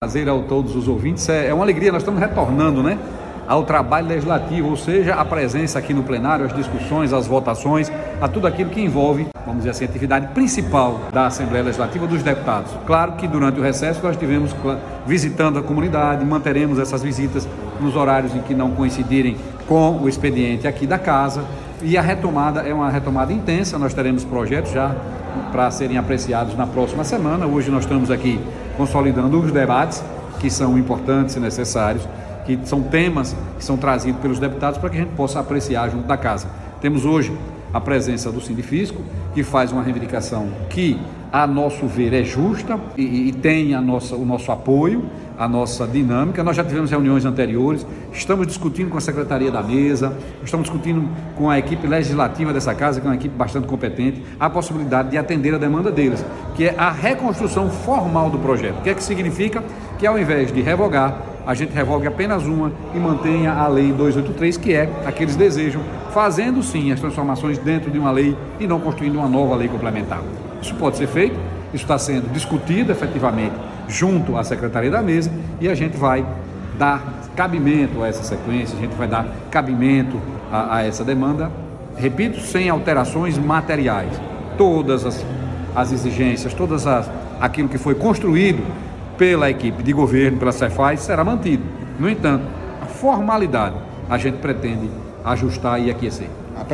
Prazer a todos os ouvintes. É, é uma alegria, nós estamos retornando, né? Ao trabalho legislativo, ou seja, a presença aqui no plenário, as discussões, as votações, a tudo aquilo que envolve, vamos dizer assim, a atividade principal da Assembleia Legislativa dos deputados. Claro que durante o recesso nós estivemos visitando a comunidade, manteremos essas visitas nos horários em que não coincidirem com o expediente aqui da casa. E a retomada é uma retomada intensa, nós teremos projetos já para serem apreciados na próxima semana. Hoje nós estamos aqui consolidando os debates que são importantes e necessários, que são temas que são trazidos pelos deputados para que a gente possa apreciar junto da casa. Temos hoje a presença do Sindifisco, que faz uma reivindicação que, a nosso ver, é justa e, e tem a nossa, o nosso apoio, a nossa dinâmica. Nós já tivemos reuniões anteriores, estamos discutindo com a Secretaria da Mesa, estamos discutindo com a equipe legislativa dessa casa, que é uma equipe bastante competente, a possibilidade de atender a demanda deles, que é a reconstrução formal do projeto. O que é que significa? Que ao invés de revogar, a gente revogue apenas uma e mantenha a lei 283, que é a que eles desejam, fazendo sim as transformações dentro de uma lei e não construindo uma nova lei complementar. Isso pode ser feito, isso está sendo discutido efetivamente junto à Secretaria da Mesa e a gente vai dar cabimento a essa sequência, a gente vai dar cabimento a, a essa demanda, repito, sem alterações materiais. Todas as, as exigências, todas as aquilo que foi construído pela equipe de governo, pela Cefaz, será mantido. No entanto, a formalidade a gente pretende ajustar e aquecer.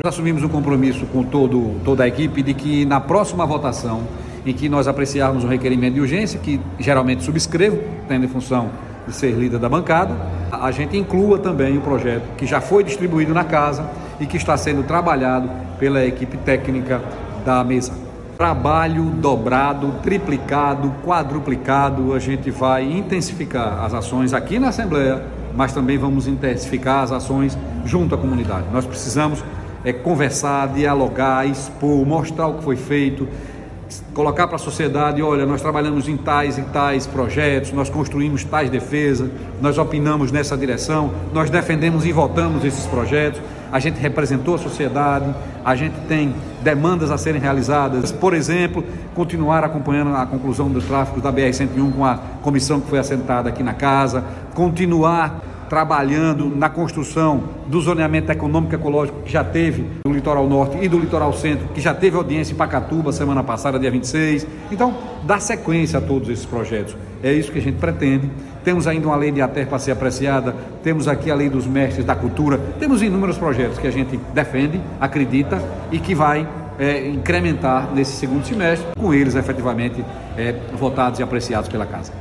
Assumimos um compromisso com todo, toda a equipe de que na próxima votação, em que nós apreciarmos um requerimento de urgência, que geralmente subscrevo, tendo em função de ser líder da bancada, a gente inclua também o projeto que já foi distribuído na casa e que está sendo trabalhado pela equipe técnica da mesa. Trabalho dobrado, triplicado, quadruplicado. A gente vai intensificar as ações aqui na Assembleia, mas também vamos intensificar as ações junto à comunidade. Nós precisamos é, conversar, dialogar, expor, mostrar o que foi feito, colocar para a sociedade, olha, nós trabalhamos em tais e tais projetos, nós construímos tais defesas, nós opinamos nessa direção, nós defendemos e votamos esses projetos, a gente representou a sociedade, a gente tem demandas a serem realizadas, por exemplo, continuar acompanhando a conclusão do tráfego da BR-101 com a comissão que foi assentada aqui na casa, continuar trabalhando na construção do zoneamento econômico ecológico que já teve no litoral norte e do litoral centro, que já teve audiência em Pacatuba semana passada, dia 26. Então, dá sequência a todos esses projetos. É isso que a gente pretende. Temos ainda uma lei de ATER para ser apreciada, temos aqui a lei dos mestres da cultura, temos inúmeros projetos que a gente defende, acredita e que vai é, incrementar nesse segundo semestre, com eles efetivamente é, votados e apreciados pela Casa.